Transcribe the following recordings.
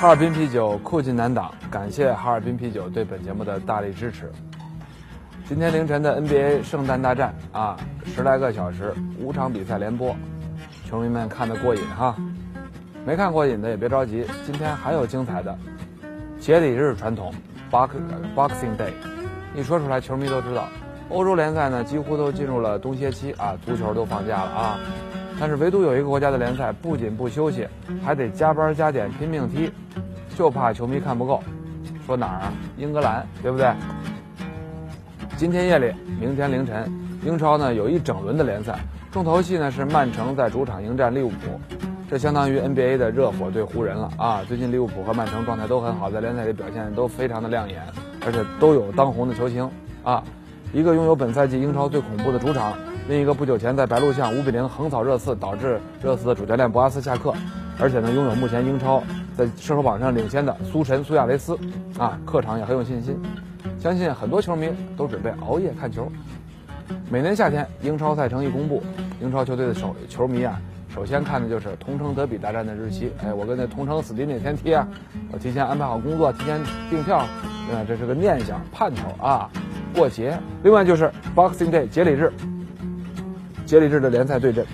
哈尔滨啤酒酷劲难挡，感谢哈尔滨啤酒对本节目的大力支持。今天凌晨的 NBA 圣诞大战啊，十来个小时，五场比赛连播，球迷们看得过瘾哈。没看过瘾的也别着急，今天还有精彩的。节礼日传统，Box Boxing Day，一说出来球迷都知道。欧洲联赛呢几乎都进入了冬歇期啊，足球都放假了啊。但是唯独有一个国家的联赛不仅不休息，还得加班加点拼命踢，就怕球迷看不够。说哪儿啊？英格兰，对不对？今天夜里，明天凌晨，英超呢有一整轮的联赛，重头戏呢是曼城在主场迎战利物浦，这相当于 NBA 的热火对湖人了啊！最近利物浦和曼城状态都很好，在联赛里表现都非常的亮眼，而且都有当红的球星啊。一个拥有本赛季英超最恐怖的主场。另一个不久前在白鹿巷五比零横扫热刺，导致热刺的主教练博阿斯下课，而且呢拥有目前英超在射手榜上领先的苏神苏亚雷斯，啊，客场也很有信心，相信很多球迷都准备熬夜看球。每年夏天英超赛程一公布，英超球队的首球迷啊，首先看的就是同城德比大战的日期。哎，我跟那同城死敌哪天踢啊？我提前安排好工作，提前订票，啊，这是个念想盼头啊。过节，另外就是 Boxing Day 节礼日。节礼日的联赛对阵，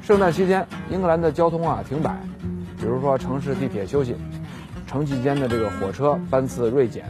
圣诞期间英格兰的交通啊停摆，比如说城市地铁休息，城际间的这个火车班次锐减，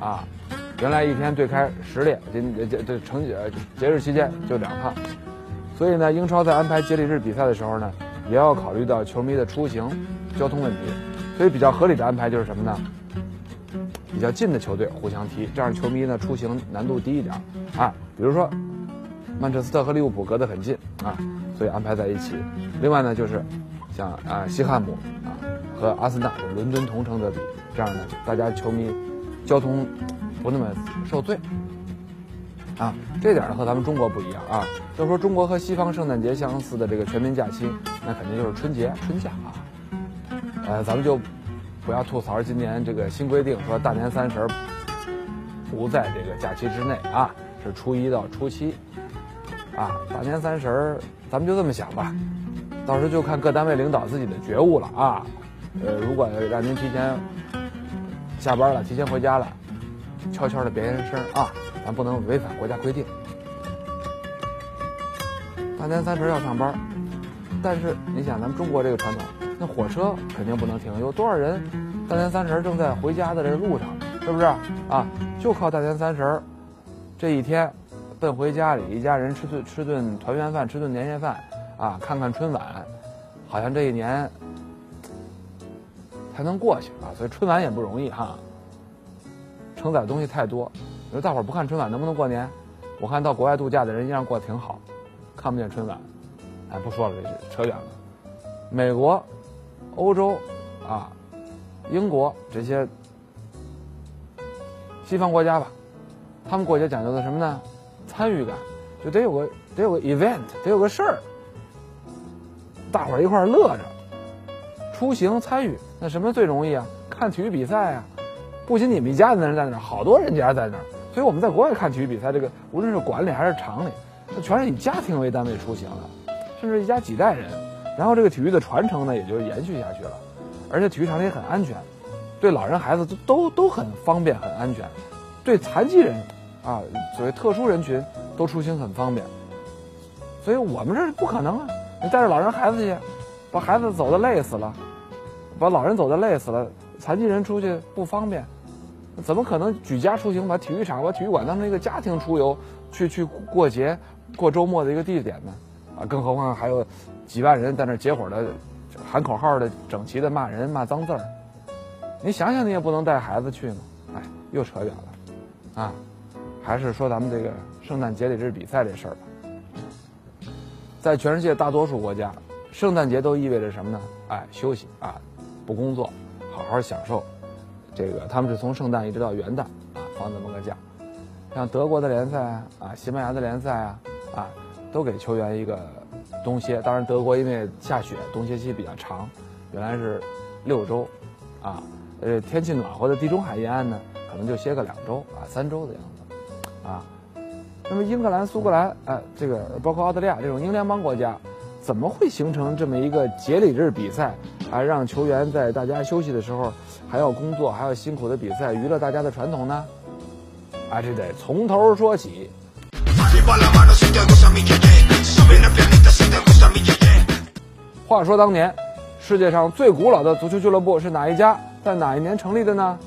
啊，原来一天对开十列，今这这城节节日期间就两趟，所以呢，英超在安排节礼日比赛的时候呢，也要考虑到球迷的出行交通问题，所以比较合理的安排就是什么呢？比较近的球队互相踢，这样球迷呢出行难度低一点啊，比如说。曼彻斯特和利物浦隔得很近啊，所以安排在一起。另外呢，就是像啊西汉姆啊和阿森纳伦敦同城德比，这样呢大家球迷交通不那么受罪啊。这点呢和咱们中国不一样啊。要说中国和西方圣诞节相似的这个全民假期，那肯定就是春节春假啊。呃，咱们就不要吐槽今年这个新规定，说大年三十不在这个假期之内啊，是初一到初七。啊，大年三十儿，咱们就这么想吧，到时候就看各单位领导自己的觉悟了啊。呃，如果让您提前下班了，提前回家了，悄悄的别人声啊，咱不能违反国家规定。大年三十要上班，但是你想，咱们中国这个传统，那火车肯定不能停，有多少人大年三十正在回家的这路上，是不是啊？就靠大年三十这一天。奔回家里，一家人吃顿吃顿团圆饭，吃顿年夜饭，啊，看看春晚，好像这一年才能过去啊。所以春晚也不容易哈，承载的东西太多。你说大伙儿不看春晚能不能过年？我看到国外度假的人依然过得挺好，看不见春晚。哎，不说了，这扯远了。美国、欧洲啊、英国这些西方国家吧，他们过节讲究的什么呢？参与感，就得有个得有个 event，得有个事儿，大伙儿一块儿乐着，出行参与，那什么最容易啊？看体育比赛啊！不仅你们一家子人在那儿，好多人家在那儿，所以我们在国外看体育比赛，这个无论是馆里还是厂里，那全是以家庭为单位出行的，甚至一家几代人，然后这个体育的传承呢，也就延续下去了，而且体育场里也很安全，对老人孩子都都都很方便很安全，对残疾人。啊，所谓特殊人群都出行很方便，所以我们这不可能啊！你带着老人孩子去，把孩子走的累死了，把老人走的累死了，残疾人出去不方便，怎么可能举家出行，把体育场、把体育馆当成一个家庭出游，去去过节、过周末的一个地点呢？啊，更何况还有几万人在那结伙的喊口号的、整齐的骂人、骂脏字儿，你想想，你也不能带孩子去嘛？哎，又扯远了，啊！还是说咱们这个圣诞节礼日比赛这事儿吧。在全世界大多数国家，圣诞节都意味着什么呢？哎，休息啊，不工作，好好享受。这个他们是从圣诞一直到元旦啊，放这么个假。像德国的联赛啊，西班牙的联赛啊，啊，都给球员一个冬歇。当然，德国因为下雪，冬歇期比较长，原来是六周，啊，呃，天气暖和的地中海沿岸呢，可能就歇个两周啊，三周的样子，啊。那么英格兰、苏格兰，呃，这个包括澳大利亚这种英联邦国家，怎么会形成这么一个节礼日比赛啊？让球员在大家休息的时候还要工作，还要辛苦的比赛，娱乐大家的传统呢？啊，这得从头说起。话说当年，世界上最古老的足球俱乐部是哪一家？在哪一年成立的呢？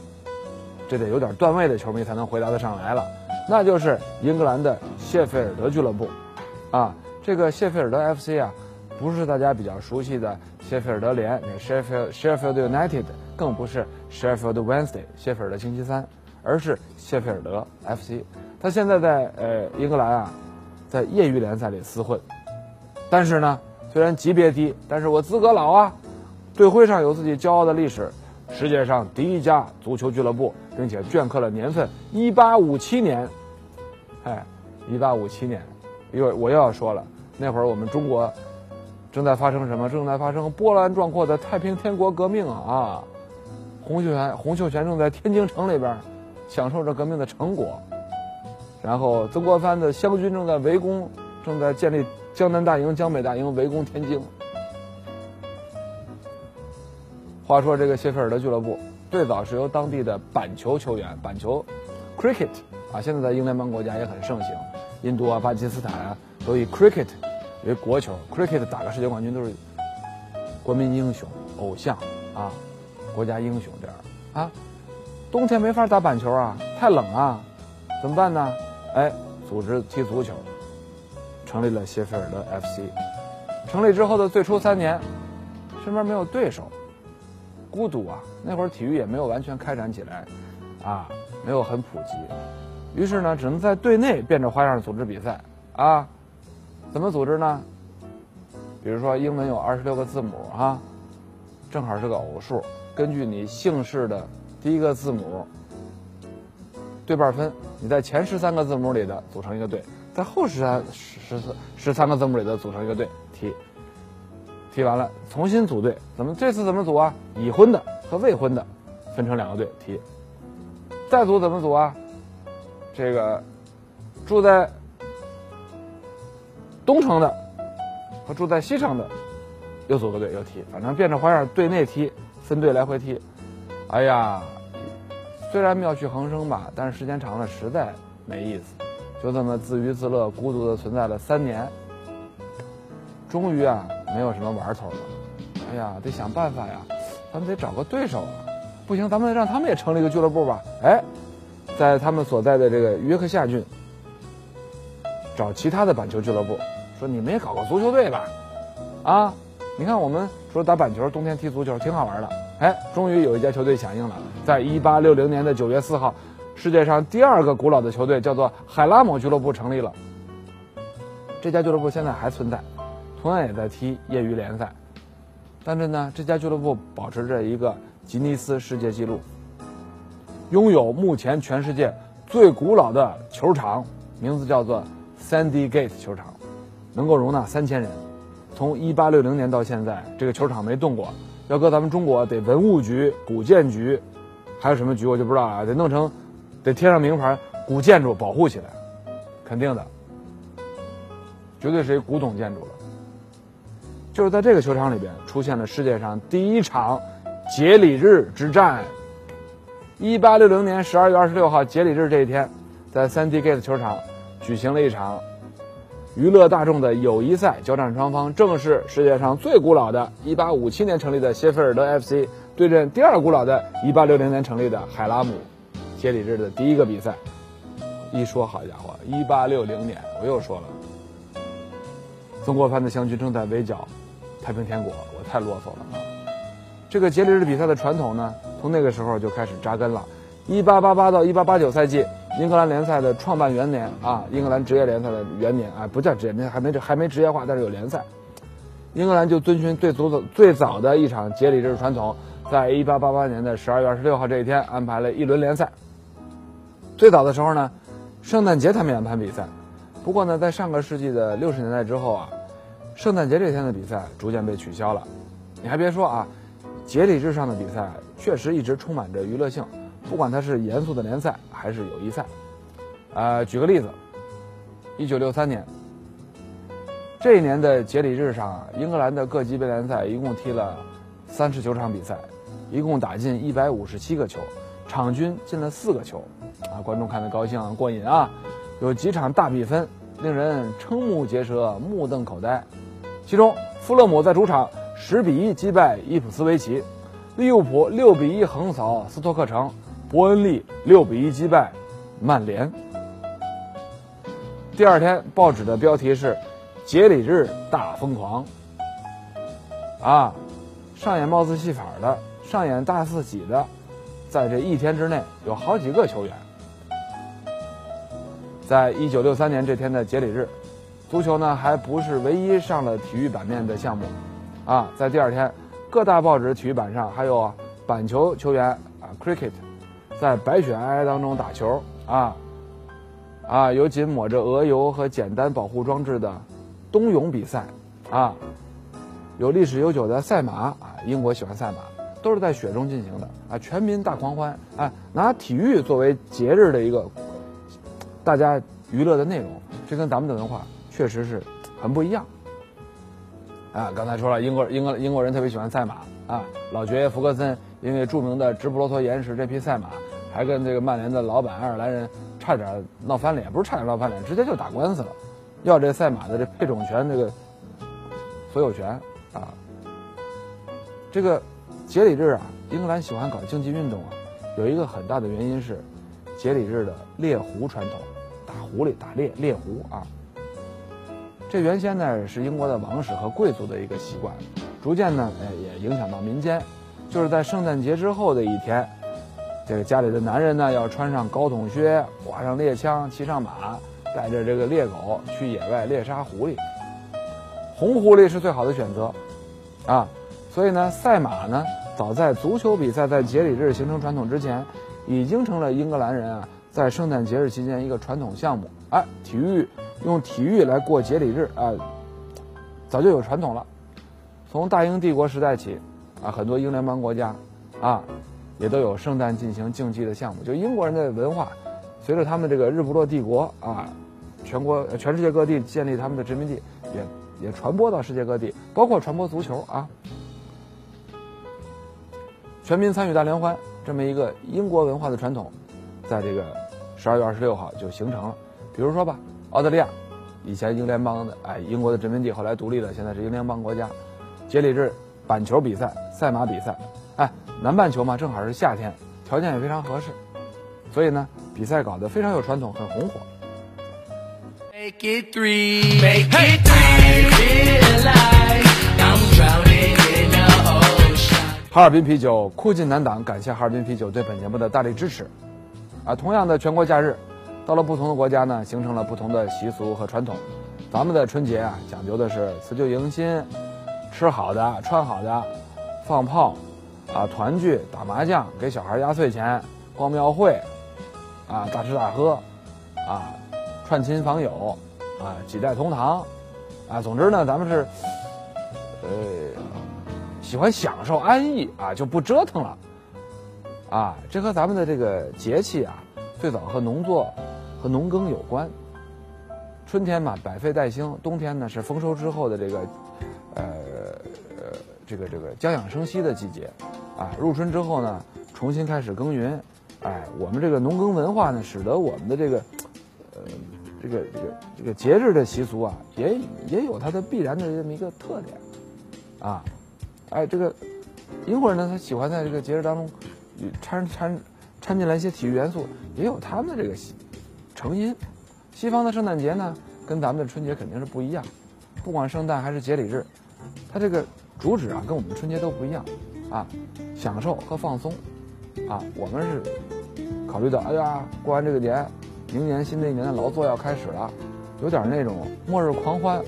这得有点段位的球迷才能回答得上来了。那就是英格兰的谢菲尔德俱乐部，啊，这个谢菲尔德 FC 啊，不是大家比较熟悉的谢菲尔德联那 （Sheffield Sheffield United），更不是 Sheffield Wednesday（ 谢菲尔德星期三），而是谢菲尔德 FC。他现在在呃英格兰啊，在业余联赛里厮混，但是呢，虽然级别低，但是我资格老啊，队徽上有自己骄傲的历史。世界上第一家足球俱乐部，并且镌刻了年份，一八五七年。哎，一八五七年，又我又要说了，那会儿我们中国正在发生什么？正在发生波澜壮阔的太平天国革命啊！啊，洪秀全，洪秀全正在天津城里边享受着革命的成果。然后曾国藩的湘军正在围攻，正在建立江南大营、江北大营，围攻天津。话说这个谢菲尔德俱乐部最早是由当地的板球球员，板球，cricket 啊，现在在英联邦国家也很盛行，印度啊、巴基斯坦啊都以 cricket 为国球，cricket 打个世界冠军都是国民英雄、偶像啊，国家英雄这样啊。冬天没法打板球啊，太冷啊，怎么办呢？哎，组织踢足球，成立了谢菲尔德 FC。成立之后的最初三年，身边没有对手。孤独啊！那会儿体育也没有完全开展起来，啊，没有很普及，于是呢，只能在队内变着花样组织比赛啊。怎么组织呢？比如说英文有二十六个字母啊，正好是个偶数，根据你姓氏的第一个字母对半分，你在前十三个字母里的组成一个队，在后十三十四十三个字母里的组成一个队踢。踢完了，重新组队。怎么这次怎么组啊？已婚的和未婚的分成两个队踢。再组怎么组啊？这个住在东城的和住在西城的又组个队又踢。反正变着花样，队内踢，分队来回踢。哎呀，虽然妙趣横生吧，但是时间长了实在没意思。就这么自娱自乐、孤独的存在了三年。终于啊。没有什么玩头了，哎呀，得想办法呀，咱们得找个对手啊！不行，咱们让他们也成立一个俱乐部吧。哎，在他们所在的这个约克夏郡，找其他的板球俱乐部，说你们也搞个足球队吧。啊，你看我们除了打板球，冬天踢足球挺好玩的。哎，终于有一家球队响应了，在一八六零年的九月四号，世界上第二个古老的球队叫做海拉姆俱乐部成立了。这家俱乐部现在还存在。同样也在踢业余联赛，但是呢，这家俱乐部保持着一个吉尼斯世界纪录，拥有目前全世界最古老的球场，名字叫做 Sandy Gate 球场，能够容纳三千人。从一八六零年到现在，这个球场没动过。要搁咱们中国，得文物局、古建局，还有什么局我就不知道了，得弄成，得贴上名牌，古建筑保护起来，肯定的，绝对是一古董建筑了。就是在这个球场里边出现了世界上第一场节礼日之战。一八六零年十二月二十六号节礼日这一天，在三 dgate 球场举行了一场娱乐大众的友谊赛，交战双方正是世界上最古老的一八五七年成立的谢菲尔德 FC 对阵第二古老的一八六零年成立的海拉姆。节礼日的第一个比赛，一说好家伙，一八六零年，我又说了，曾国藩的湘军正在围剿。太平天国，我太啰嗦了啊！这个节礼日比赛的传统呢，从那个时候就开始扎根了。一八八八到一八八九赛季，英格兰联赛的创办元年啊，英格兰职业联赛的元年啊，不叫职业联赛，还没还没职业化，但是有联赛。英格兰就遵循最早的最早的一场节礼日传统，在一八八八年的十二月二十六号这一天安排了一轮联赛。最早的时候呢，圣诞节他们也安排比赛，不过呢，在上个世纪的六十年代之后啊，圣诞节这天的比赛逐渐被取消了。你还别说啊，节礼日上的比赛确实一直充满着娱乐性，不管它是严肃的联赛还是友谊赛。呃，举个例子，一九六三年。这一年的节礼日上，英格兰的各级别联赛一共踢了三十九场比赛，一共打进一百五十七个球，场均进了四个球，啊，观众看得高兴过瘾啊！有几场大比分，令人瞠目结舌、目瞪口呆。其中，富勒姆在主场十比一击败伊普斯维奇，利物浦六比一横扫斯托克城，伯恩利六比一击败曼联。第二天，报纸的标题是。杰里日大疯狂，啊，上演帽子戏法的，上演大四喜的，在这一天之内有好几个球员。在一九六三年这天的节礼日，足球呢还不是唯一上了体育版面的项目，啊，在第二天，各大报纸体育版上还有板球球员啊，cricket，在白雪皑皑当中打球，啊，啊，有仅抹着鹅油和简单保护装置的。冬泳比赛，啊，有历史悠久的赛马啊，英国喜欢赛马，都是在雪中进行的啊，全民大狂欢啊，拿体育作为节日的一个大家娱乐的内容，这跟咱们的文化确实是很不一样。啊，刚才说了，英国英国英国人特别喜欢赛马啊，老爵爷福格森因为著名的直布罗陀岩石这匹赛马，还跟这个曼联的老板爱尔兰人差点闹翻脸，不是差点闹翻脸，直接就打官司了。要这赛马的这配种权，这个所有权啊，这个节礼日啊，英格兰喜欢搞竞技运动啊，有一个很大的原因是节礼日的猎狐传统，打狐狸、打猎、猎狐啊。这原先呢是英国的王室和贵族的一个习惯，逐渐呢，哎，也影响到民间。就是在圣诞节之后的一天，这个家里的男人呢要穿上高筒靴，挂上猎枪，骑上马。带着这个猎狗去野外猎杀狐狸，红狐狸是最好的选择，啊，所以呢，赛马呢，早在足球比赛在节礼日形成传统之前，已经成了英格兰人啊在圣诞节日期间一个传统项目。哎，体育用体育来过节礼日啊，早就有传统了。从大英帝国时代起，啊，很多英联邦国家，啊，也都有圣诞进行竞技的项目。就英国人的文化，随着他们这个日不落帝国啊。全国、全世界各地建立他们的殖民地，也也传播到世界各地，包括传播足球啊。全民参与大联欢这么一个英国文化的传统，在这个十二月二十六号就形成了。比如说吧，澳大利亚以前英联邦的哎，英国的殖民地，后来独立了，现在是英联邦国家。杰里日板球比赛、赛马比赛，哎，南半球嘛，正好是夏天，条件也非常合适，所以呢，比赛搞得非常有传统，很红火。哈尔滨啤酒酷劲难挡，感谢哈尔滨啤酒对本节目的大力支持。啊，同样的全国假日，到了不同的国家呢，形成了不同的习俗和传统。咱们的春节啊，讲究的是辞旧迎新，吃好的，穿好的，放炮，啊，团聚，打麻将，给小孩压岁钱，逛庙会，啊，大吃大喝，啊。串亲访友，啊，几代同堂，啊，总之呢，咱们是，呃，喜欢享受安逸啊，就不折腾了，啊，这和咱们的这个节气啊，最早和农作和农耕有关。春天嘛，百废待兴；冬天呢，是丰收之后的这个，呃，呃，这个这个将养生息的季节，啊，入春之后呢，重新开始耕耘，哎，我们这个农耕文化呢，使得我们的这个。呃，这个这个这个节日的习俗啊，也也有它的必然的这么一个特点，啊，哎，这个英国人呢，他喜欢在这个节日当中掺掺掺进来一些体育元素，也有他们的这个习成因。西方的圣诞节呢，跟咱们的春节肯定是不一样，不管圣诞还是节礼日，它这个主旨啊，跟我们春节都不一样，啊，享受和放松，啊，我们是。考虑到，哎呀，过完这个年，明年新的一年的劳作要开始了，有点那种末日狂欢，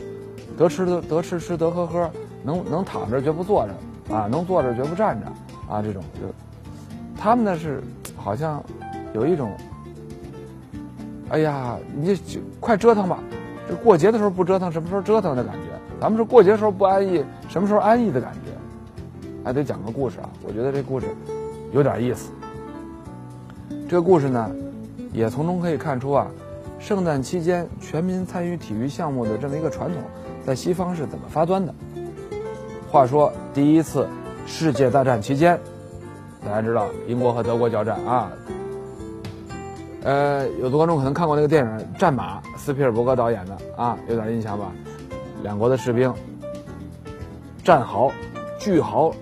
得吃得得吃吃得喝喝，能能躺着绝不坐着啊，能坐着绝不站着啊，这种就他们呢是好像有一种，哎呀，你就快折腾吧，这过节的时候不折腾，什么时候折腾的感觉？咱们是过节的时候不安逸，什么时候安逸的感觉？还得讲个故事啊，我觉得这故事有点意思。这个故事呢，也从中可以看出啊，圣诞期间全民参与体育项目的这么一个传统，在西方是怎么发端的。话说第一次世界大战期间，大家知道英国和德国交战啊，呃，有的观众可能看过那个电影《战马》，斯皮尔伯格导演的啊，有点印象吧？两国的士兵战壕巨壕。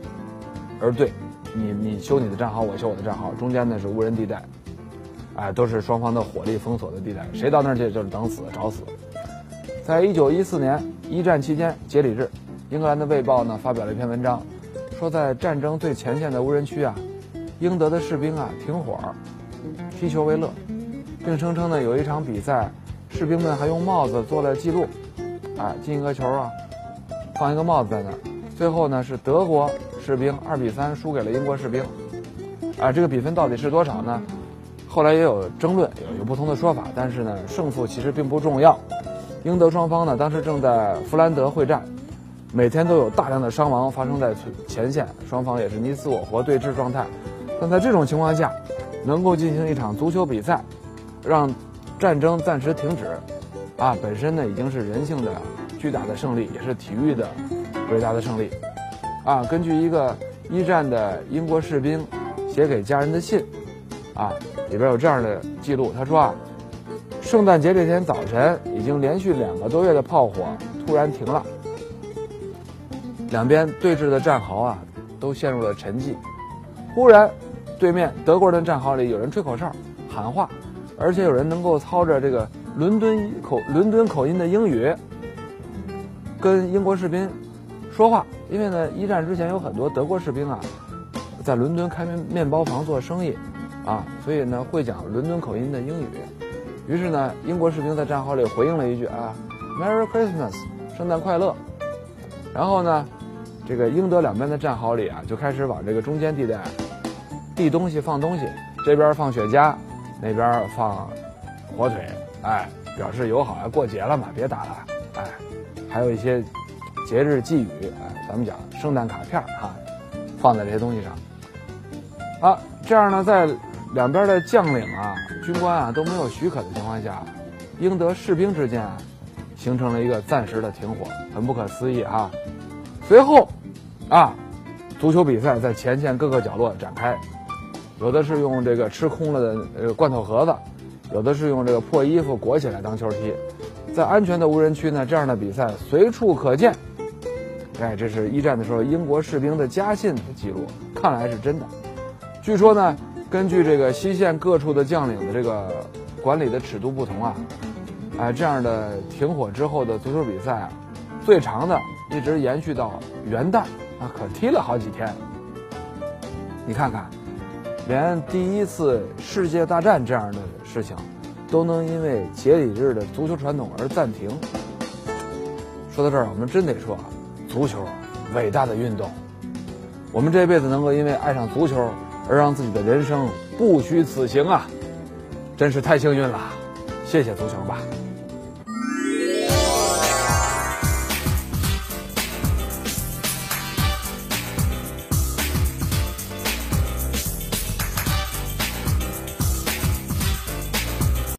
而对，你你修你的战壕，我修我的战壕，中间呢是无人地带，哎，都是双方的火力封锁的地带，谁到那儿去就是等死找死。在一九一四年一战期间，节礼日，英格兰的《卫报》呢发表了一篇文章，说在战争最前线的无人区啊，英德的士兵啊停火，踢球为乐，并声称呢有一场比赛，士兵们还用帽子做了记录，哎，进一个球啊，放一个帽子在那儿，最后呢是德国。士兵二比三输给了英国士兵，啊，这个比分到底是多少呢？后来也有争论，有有不同的说法。但是呢，胜负其实并不重要。英德双方呢，当时正在弗兰德会战，每天都有大量的伤亡发生在前线，双方也是你死我活对峙状态。但在这种情况下，能够进行一场足球比赛，让战争暂时停止，啊，本身呢已经是人性的巨大的胜利，也是体育的伟大的胜利。啊，根据一个一战的英国士兵写给家人的信，啊，里边有这样的记录。他说啊，圣诞节这天早晨，已经连续两个多月的炮火突然停了，两边对峙的战壕啊，都陷入了沉寂。忽然，对面德国人的战壕里有人吹口哨、喊话，而且有人能够操着这个伦敦口伦敦口音的英语，跟英国士兵说话。因为呢，一战之前有很多德国士兵啊，在伦敦开面面包房做生意，啊，所以呢会讲伦敦口音的英语。于是呢，英国士兵在战壕里回应了一句啊，“Merry Christmas，圣诞快乐。”然后呢，这个英德两边的战壕里啊，就开始往这个中间地带递东西、放东西，这边放雪茄，那边放火腿，哎，表示友好，过节了嘛，别打了，哎，还有一些。节日寄语，哎，咱们讲圣诞卡片哈，放在这些东西上。啊，这样呢，在两边的将领啊、军官啊都没有许可的情况下，英德士兵之间啊，形成了一个暂时的停火，很不可思议哈。随后，啊，足球比赛在前线各个角落展开，有的是用这个吃空了的呃罐头盒子，有的是用这个破衣服裹起来当球踢，在安全的无人区呢，这样的比赛随处可见。哎，这是一战的时候英国士兵的家信的记录，看来是真的。据说呢，根据这个西线各处的将领的这个管理的尺度不同啊，哎，这样的停火之后的足球比赛啊，最长的一直延续到元旦啊，可踢了好几天。你看看，连第一次世界大战这样的事情，都能因为节礼日的足球传统而暂停。说到这儿，我们真得说啊。足球，伟大的运动。我们这辈子能够因为爱上足球而让自己的人生不虚此行啊，真是太幸运了。谢谢足球吧。